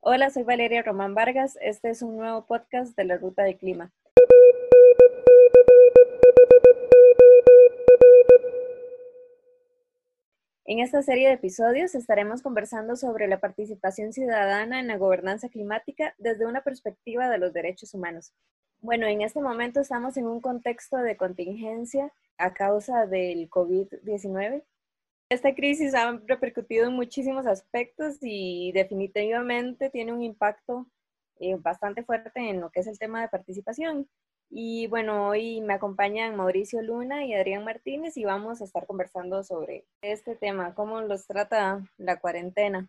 Hola, soy Valeria Román Vargas. Este es un nuevo podcast de la Ruta de Clima. En esta serie de episodios estaremos conversando sobre la participación ciudadana en la gobernanza climática desde una perspectiva de los derechos humanos. Bueno, en este momento estamos en un contexto de contingencia a causa del COVID-19. Esta crisis ha repercutido en muchísimos aspectos y definitivamente tiene un impacto eh, bastante fuerte en lo que es el tema de participación. Y bueno, hoy me acompañan Mauricio Luna y Adrián Martínez y vamos a estar conversando sobre este tema, cómo los trata la cuarentena.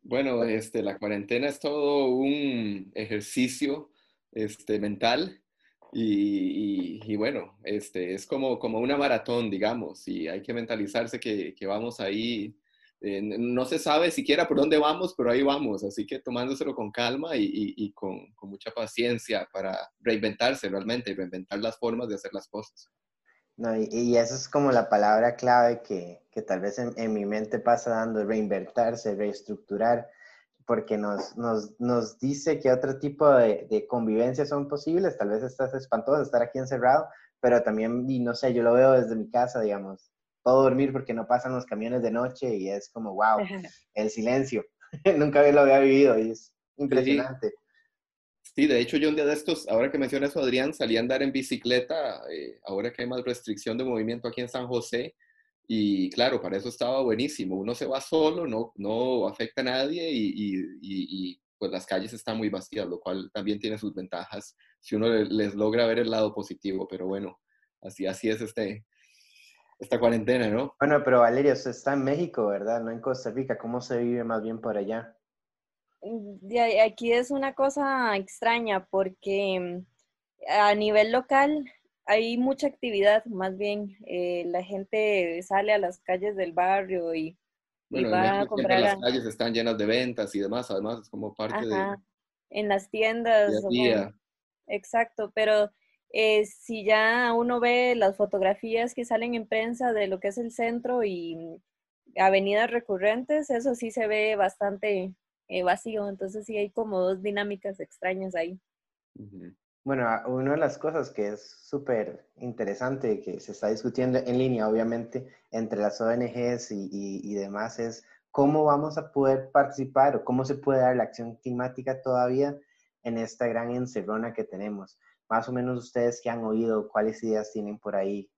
Bueno, este, la cuarentena es todo un ejercicio este, mental y, y, bueno, este, es como, como una maratón, digamos, y hay que mentalizarse que, que vamos ahí eh, no se sabe siquiera por dónde vamos, pero ahí vamos, así que tomándoselo con calma y, y, con, con, mucha paciencia para reinventarse realmente y reinventar las formas de hacer las cosas. No, y, y eso es como la palabra clave que, que tal vez en, en, mi mente pasa dando, reinventarse, reestructurar, porque nos, nos, nos dice que otro tipo de, de convivencia son posibles, tal vez estás espantoso estar aquí encerrado, pero también, y no sé, yo lo veo desde mi casa, digamos, puedo dormir porque no pasan los camiones de noche y es como, wow, el silencio. Nunca lo había vivido y es impresionante. Sí. de hecho yo un día de estos, ahora que mencionas eso, Adrián, salí a andar en bicicleta, eh, ahora que hay más restricción de movimiento aquí en San José, y claro, para eso estaba buenísimo. Uno se va solo, no, no afecta a nadie y, y, y, pues las calles están muy vacías, lo cual también tiene sus ventajas si uno les logra ver el lado positivo, pero bueno, así, así es este, esta cuarentena, ¿no? Bueno, pero Valeria, usted está en México, ¿verdad? No en Costa Rica. ¿Cómo se vive más bien por allá? Mm, aquí es una cosa extraña porque mm, a nivel local hay mucha actividad, más bien eh, la gente sale a las calles del barrio y, va a comprar. Las calles están llenas de ventas y demás, además es como parte de... En las tiendas. exacto, pero eh, si ya uno ve las fotografías que salen en prensa de lo que es el centro y avenidas recurrentes, eso sí se ve bastante eh, vacío, entonces sí hay como dos dinámicas extrañas ahí. Bueno, una de las cosas que es súper interesante que se está discutiendo en línea, obviamente, entre las ONGs y, y, demás es cómo vamos a poder participar o cómo se puede dar la acción climática todavía en esta gran encerrona que tenemos más o menos ustedes que han oído, cuáles ideas tienen por ahí.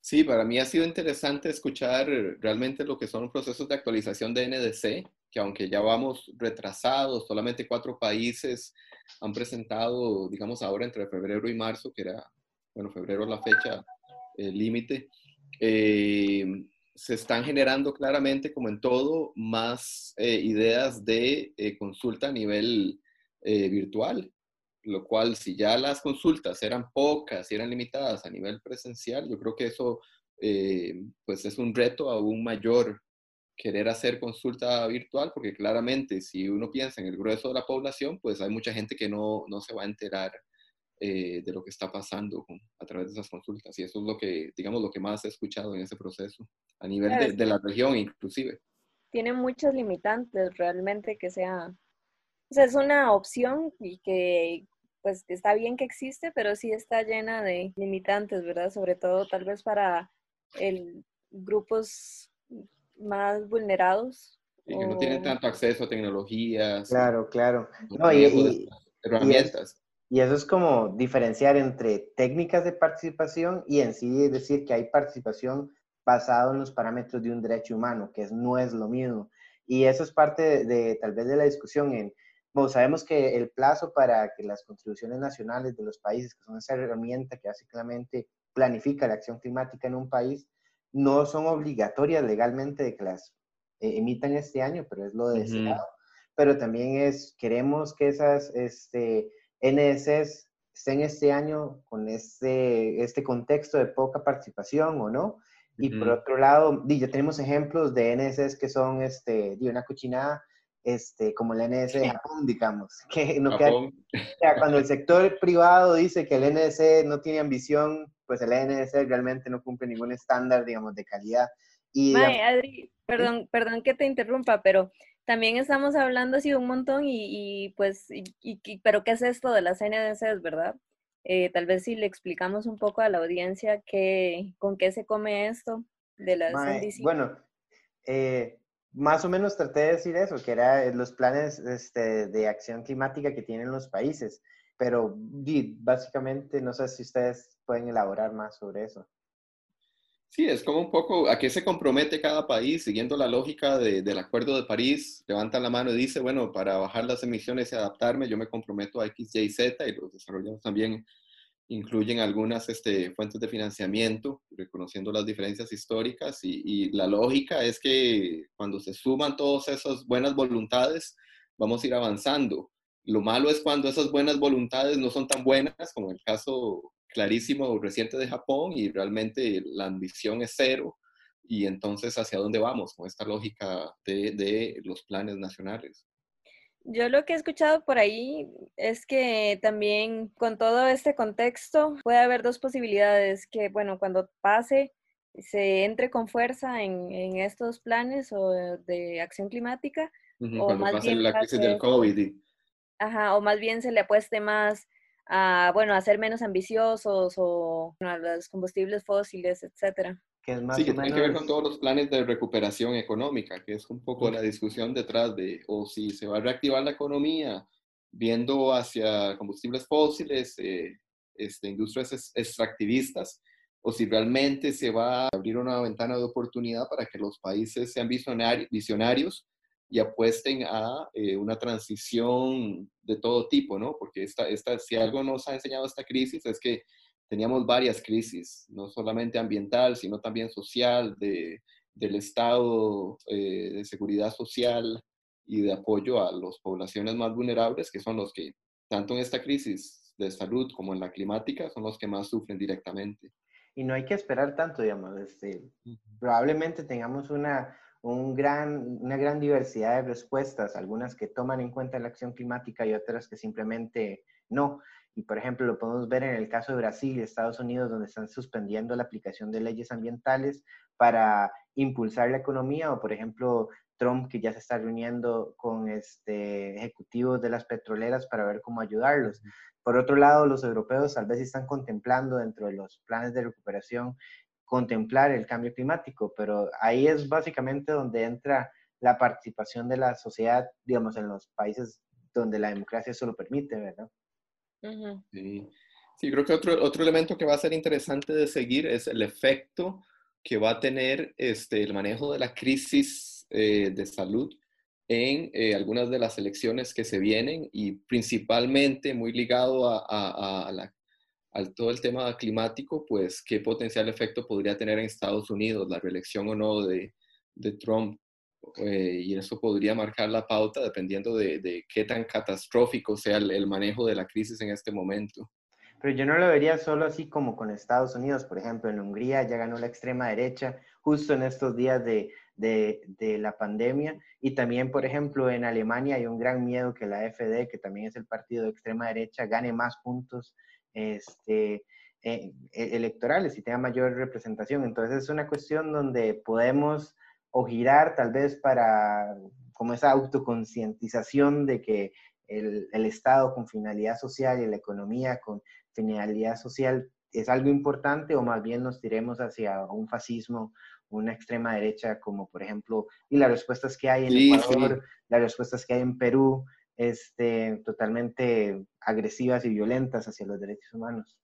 Sí, para mí ha sido interesante escuchar realmente lo que son procesos de actualización de NDC, que aunque ya vamos retrasados, solamente cuatro países han presentado, digamos ahora entre febrero y marzo, que era, bueno, febrero la fecha eh, límite, eh, se están generando claramente, como en todo, más eh, ideas de eh, consulta a nivel eh, virtual lo cual si ya las consultas eran pocas y eran limitadas a nivel presencial, yo creo que eso eh, pues es un reto aún mayor querer hacer consulta virtual, porque claramente si uno piensa en el grueso de la población, pues hay mucha gente que no, no se va a enterar eh, de lo que está pasando a través de esas consultas. Y eso es lo que, digamos, lo que más he escuchado en ese proceso, a nivel de, de la región inclusive. Tiene muchos limitantes realmente que sea o sea, es una opción y que pues está bien que existe, pero sí está llena de limitantes, ¿verdad? Sobre todo tal vez para el, grupos más vulnerados. Y que no tienen tanto acceso a tecnologías. Claro, claro. No, y, herramientas. Y, eso es como diferenciar entre técnicas de participación y en sí decir que hay participación basado en los parámetros de un derecho humano, que es, no es lo mismo. Y eso es parte de tal vez de la discusión en bueno, sabemos que el plazo para que las contribuciones nacionales de los países, que son esa herramienta que básicamente planifica la acción climática en un país, no son obligatorias legalmente de que las eh, emitan este año, pero es lo deseado. Pero también es, queremos que esas este, NSS estén este año con este, este contexto de poca participación o no. Y por otro lado, ya tenemos ejemplos de NSS que son este, de una cochinada este, como el NS de Japón, digamos. Que no cuando el sector privado dice que el NS no tiene ambición, pues el NS realmente no cumple ningún estándar, digamos, de calidad. Y, Adri, Perdón, perdón que te interrumpa, pero también estamos hablando así un montón y, pues, y, pero ¿qué es esto de las NDCs, verdad? Eh, tal vez si le explicamos un poco a la audiencia qué, con qué se come esto de las NDCs. Bueno, eh, más o menos traté de decir eso, que eran los planes este, de acción climática que tienen los países, pero básicamente no sé si ustedes pueden elaborar más sobre eso. Sí, es como un poco a qué se compromete cada país siguiendo la lógica del Acuerdo de París. Levanta la mano y dice, bueno, para bajar las emisiones y adaptarme, yo me comprometo a X, Y, Z y los desarrollados también incluyen algunas este, fuentes de financiamiento, reconociendo las diferencias históricas y, la lógica es que cuando se suman todas esas buenas voluntades, vamos a ir avanzando. Lo malo es cuando esas buenas voluntades no son tan buenas, como el caso clarísimo reciente de Japón y realmente la ambición es cero y entonces hacia dónde vamos con esta lógica de, los planes nacionales. Yo lo que he escuchado por ahí es que también con todo este contexto puede haber dos posibilidades, que bueno, cuando pase se entre con fuerza en, en estos planes o de acción climática. o cuando más pase la crisis del COVID. Ajá, o más bien se le apueste más a, bueno, a ser menos ambiciosos o a los combustibles fósiles, etcétera. Que es más sí, que tiene que ver con todos los planes de recuperación económica, que es un poco la discusión detrás de, o si se va a reactivar la economía viendo hacia combustibles fósiles, eh, este, industrias extractivistas, o si realmente se va a abrir una ventana de oportunidad para que los países sean visionarios y apuesten a eh, una transición de todo tipo, ¿no? Porque esta, esta, si algo nos ha enseñado esta crisis es que teníamos varias crisis, no solamente ambiental, sino también social, de, del estado eh, de seguridad social y de apoyo a las poblaciones más vulnerables, que son los que, tanto en esta crisis de salud como en la climática, son los que más sufren directamente. Y no hay que esperar tanto, digamos, este, probablemente tengamos una, un gran, una gran diversidad de respuestas, algunas que toman en cuenta la acción climática y otras que simplemente no. Y por ejemplo, lo podemos ver en el caso de Brasil y Estados Unidos, donde están suspendiendo la aplicación de leyes ambientales para impulsar la economía, o por ejemplo, Trump que ya se está reuniendo con este, ejecutivos de las petroleras para ver cómo ayudarlos. Por otro lado, los europeos tal vez están contemplando dentro de los planes de recuperación contemplar el cambio climático, pero ahí es básicamente donde entra la participación de la sociedad, digamos, en los países donde la democracia eso lo permite, ¿verdad? Sí. sí. creo que otro, otro elemento que va a ser interesante de seguir es el efecto que va a tener este, el manejo de la crisis eh, de salud en eh, algunas de las elecciones que se vienen y principalmente muy ligado a, a, a la al todo el tema climático, pues qué potencial efecto podría tener en Estados Unidos la reelección o no de, de Trump. Eh, y eso podría marcar la pauta dependiendo de, de qué tan catastrófico sea el, manejo de la crisis en este momento. Pero yo no lo vería solo así como con Estados Unidos. Por ejemplo, en Hungría ya ganó la extrema derecha justo en estos días de, de, de, la pandemia. Y también, por ejemplo, en Alemania hay un gran miedo que la AfD, que también es el partido de extrema derecha, gane más puntos este, eh, e-, electorales y tenga mayor representación. Entonces es una cuestión donde podemos o girar tal vez para como esa autoconcientización de que el, el, Estado con finalidad social y la economía con finalidad social es algo importante o más bien nos tiremos hacia un fascismo, una extrema derecha como por ejemplo, y las respuestas que hay en Ecuador, las respuestas que hay en Perú, este, totalmente agresivas y violentas hacia los derechos humanos.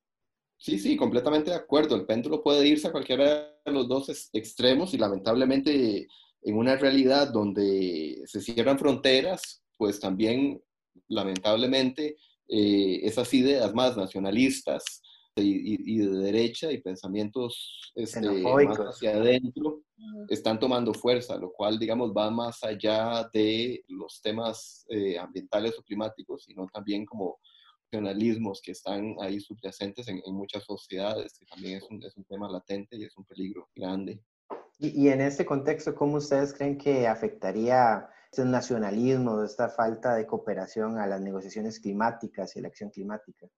Sí, sí, completamente de acuerdo. El péndulo puede irse a cualquiera de los dos extremos y lamentablemente en una realidad donde se cierran fronteras, pues también lamentablemente eh, esas ideas más nacionalistas, y, de derecha y pensamientos este, más hacia adentro están tomando fuerza, lo cual, digamos, va más allá de los temas eh, ambientales o climáticos, sino también como nacionalismos que están ahí subyacentes en, muchas sociedades, que también es un, es un, tema latente y es un peligro grande. Y, y en este contexto, ¿cómo ustedes creen que afectaría este nacionalismo, esta falta de cooperación a las negociaciones climáticas y la acción climática?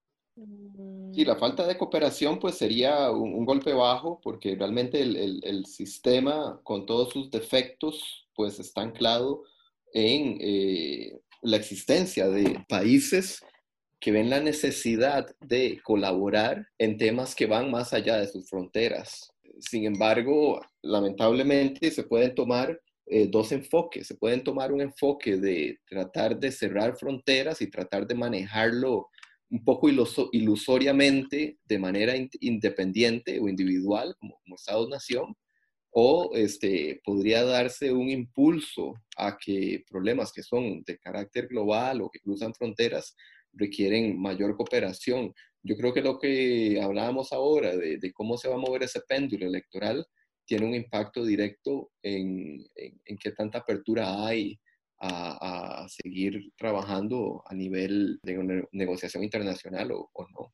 Sí, la falta de cooperación pues sería un, golpe bajo porque realmente el, sistema con todos sus defectos pues está anclado en eh, la existencia de países que ven la necesidad de colaborar en temas que van más allá de sus fronteras. Sin embargo, lamentablemente se pueden tomar eh, dos enfoques. Se pueden tomar un enfoque de tratar de cerrar fronteras y tratar de manejarlo un poco ilusoriamente de manera independiente o individual como, como Estado-nación, o este, podría darse un impulso a que problemas que son de carácter global o que cruzan fronteras requieren mayor cooperación. Yo creo que lo que hablábamos ahora de, de cómo se va a mover ese péndulo electoral tiene un impacto directo en, en, qué tanta apertura hay a, a, seguir trabajando a nivel de una negociación internacional o, o no.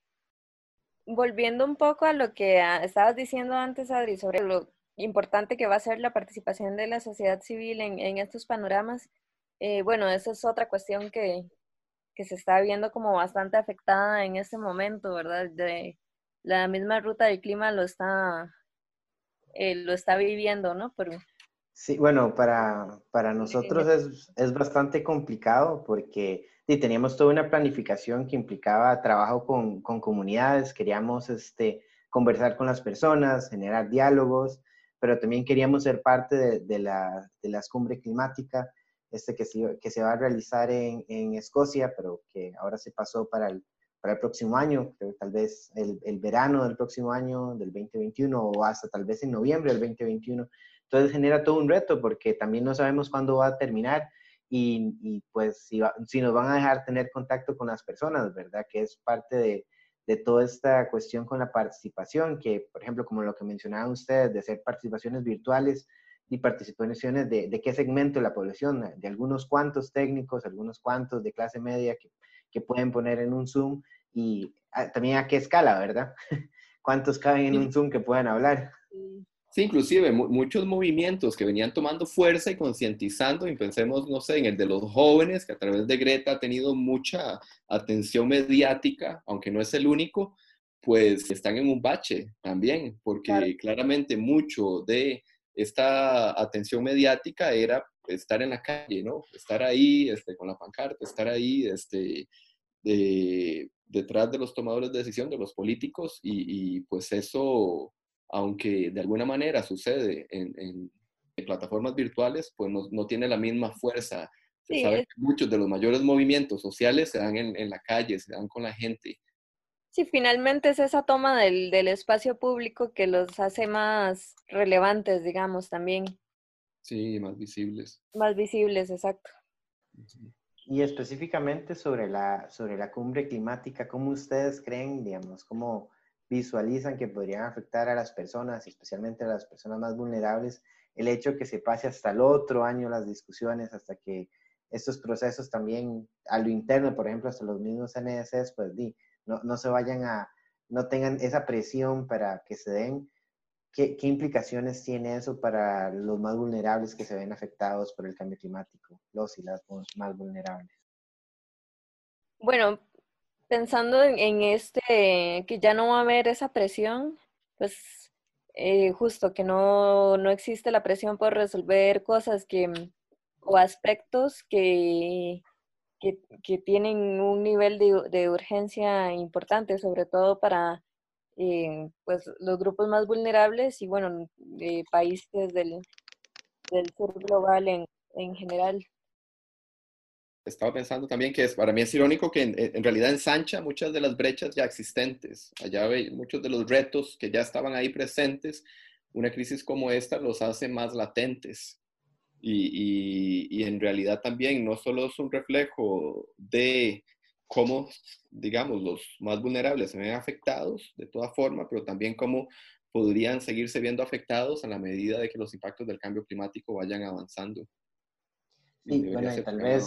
Volviendo un poco a lo que estabas diciendo antes, Adri, sobre lo importante que va a ser la participación de la sociedad civil en, en estos panoramas, eh, bueno, esa es otra cuestión que, que se está viendo como bastante afectada en este momento, ¿verdad? De la misma ruta del clima lo está, eh, lo está viviendo, ¿no? Pero, sí, bueno, para, para nosotros es, es, bastante complicado porque sí, teníamos toda una planificación que implicaba trabajo con, con comunidades, queríamos este, conversar con las personas, generar diálogos, pero también queríamos ser parte de, la, de las cumbres climáticas este, que, se, que se va a realizar en, en, Escocia, pero que ahora se pasó para el, para el próximo año, tal vez el, el, verano del próximo año, del 2021, o hasta tal vez en noviembre del 2021. Entonces genera todo un reto porque también no sabemos cuándo va a terminar y, y pues si, si, nos van a dejar tener contacto con las personas, ¿verdad? Que es parte de, de toda esta cuestión con la participación, que por ejemplo, como lo que mencionaban ustedes, de hacer participaciones virtuales, y participaciones de, de, qué segmento de la población, de algunos cuantos técnicos, algunos cuantos de clase media que, que pueden poner en un Zoom y ah, también a qué escala, ¿verdad? ¿Cuántos caben en un Zoom que puedan hablar? Sí, inclusive muchos movimientos que venían tomando fuerza y concientizando, y pensemos, no sé, en el de los jóvenes, que a través de Greta ha tenido mucha atención mediática, aunque no es el único, pues están en un bache también, porque claramente mucho de esta atención mediática era estar en la calle, ¿no? Estar ahí este, con la pancarta, estar ahí este, detrás de los tomadores de decisión, de los políticos, y, pues eso, aunque de alguna manera sucede en, plataformas virtuales, pues no, tiene la misma fuerza. Se sabe que muchos de los mayores movimientos sociales se dan en, en la calle, se dan con la gente. Sí, finalmente es esa toma del, del, espacio público que los hace más relevantes, digamos, también. Sí, más visibles. Más visibles, exacto. Y específicamente sobre la, sobre la cumbre climática, ¿cómo ustedes creen, digamos, cómo visualizan que podrían afectar a las personas, especialmente a las personas más vulnerables, el hecho que se pase hasta el otro año las discusiones, hasta que estos procesos también a lo interno, por ejemplo, hasta los mismos NSS, pues di, no, no se vayan a, no tengan esa presión para que se den. ¿Qué, ¿Qué, implicaciones tiene eso para los más vulnerables que se ven afectados por el cambio climático, los y las más vulnerables? Bueno, pensando en, este, que ya no va a haber esa presión, pues eh, justo que no, no existe la presión por resolver cosas que, o aspectos que, que, tienen un nivel de, urgencia importante, sobre todo para eh, pues, los grupos más vulnerables y, bueno, de países del, del sur global en, en general estaba pensando también que es, para mí es irónico que en, realidad ensancha muchas de las brechas ya existentes. Allá ve muchos de los retos que ya estaban ahí presentes. Una crisis como esta los hace más latentes. Y, en realidad también no solo es un reflejo de cómo, digamos, los más vulnerables se ven afectados de toda forma, pero también cómo podrían seguirse viendo afectados a la medida de que los impactos del cambio climático vayan avanzando. Sí, bueno, y tal vez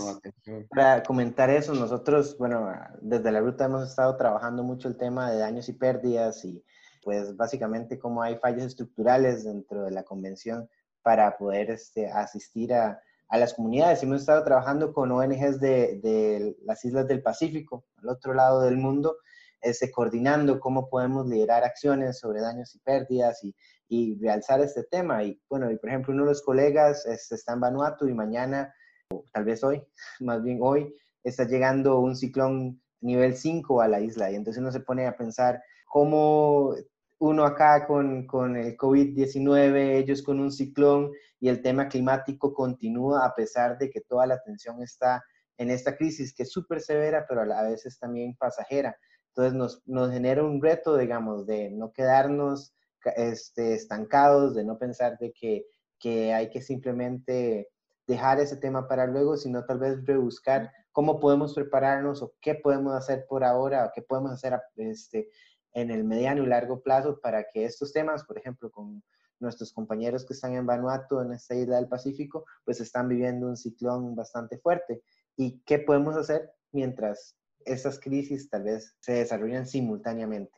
para comentar eso, nosotros, bueno, desde la ruta hemos estado trabajando mucho el tema de daños y pérdidas y pues básicamente cómo hay fallas estructurales dentro de la convención para poder este, asistir a, las comunidades. Hemos estado trabajando con ONGs de, de, las islas del Pacífico, al otro lado del mundo, este, coordinando cómo podemos liderar acciones sobre daños y pérdidas y, y realzar este tema. Y bueno, y por ejemplo, uno de los colegas este, está en Vanuatu y mañana, o tal vez hoy, más bien hoy, está llegando un ciclón nivel 5 a la isla. Y entonces uno se pone a pensar cómo uno acá con, con el COVID-19, ellos con un ciclón y el tema climático continúa a pesar de que toda la atención está en esta crisis que es súper severa, pero a la vez es también pasajera. Entonces nos, nos genera un reto, digamos, de no quedarnos este, estancados, de no pensar de que, que hay que simplemente dejar ese tema para luego, sino tal vez rebuscar cómo podemos prepararnos o qué podemos hacer por ahora o qué podemos hacer este, en el mediano y largo plazo para que estos temas, por ejemplo, con nuestros compañeros que están en Vanuatu, en esta isla del Pacífico, pues están viviendo un ciclón bastante fuerte. ¿Y qué podemos hacer mientras estas crisis tal vez se desarrollan simultáneamente?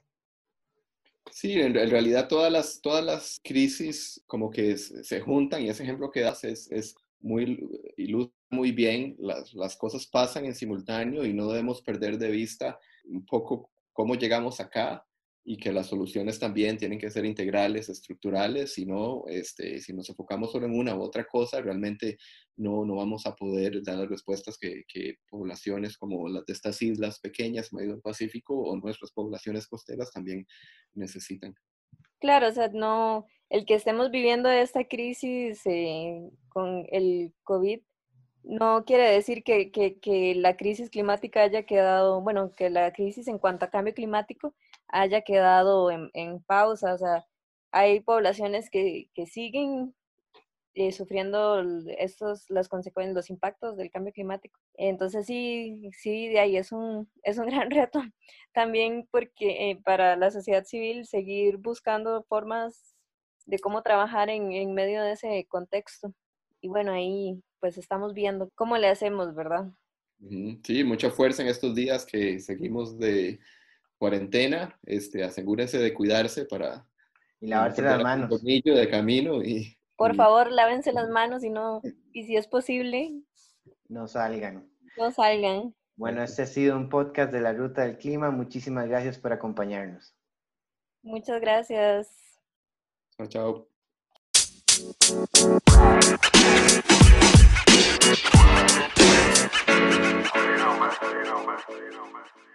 Sí, en, realidad todas las, todas las crisis como que se juntan y ese ejemplo que das es, es muy ilustra muy bien, las, las cosas pasan en simultáneo y no debemos perder de vista un poco cómo llegamos acá y que las soluciones también tienen que ser integrales, estructurales, si no, este, si nos enfocamos solo en una u otra cosa, realmente no, no vamos a poder dar las respuestas que, que poblaciones como las de estas islas pequeñas, medio del Pacífico, o nuestras poblaciones costeras también necesitan. Claro, o sea, no, el que estemos viviendo esta crisis eh, con el COVID no quiere decir que, que, la crisis climática haya quedado, bueno, que la crisis en cuanto a cambio climático haya quedado en, en pausa. O sea, hay poblaciones que, que siguen eh, sufriendo estos, las consecuencias, los impactos del cambio climático. Entonces sí, sí, de ahí es un, es un gran reto también porque eh, para la sociedad civil seguir buscando formas de cómo trabajar en, en medio de ese contexto. Y bueno, ahí pues estamos viendo cómo le hacemos, ¿verdad? Sí, mucha fuerza en estos días que seguimos de cuarentena. Este, asegúrense de cuidarse para... Y lavarse las manos. Tornillo de camino y... Por favor, lávense las manos y no, y si es posible... No salgan. No salgan. Bueno, este ha sido un podcast de la Ruta del Clima. Muchísimas gracias por acompañarnos. Muchas gracias. Chao, chao. You know, man. You.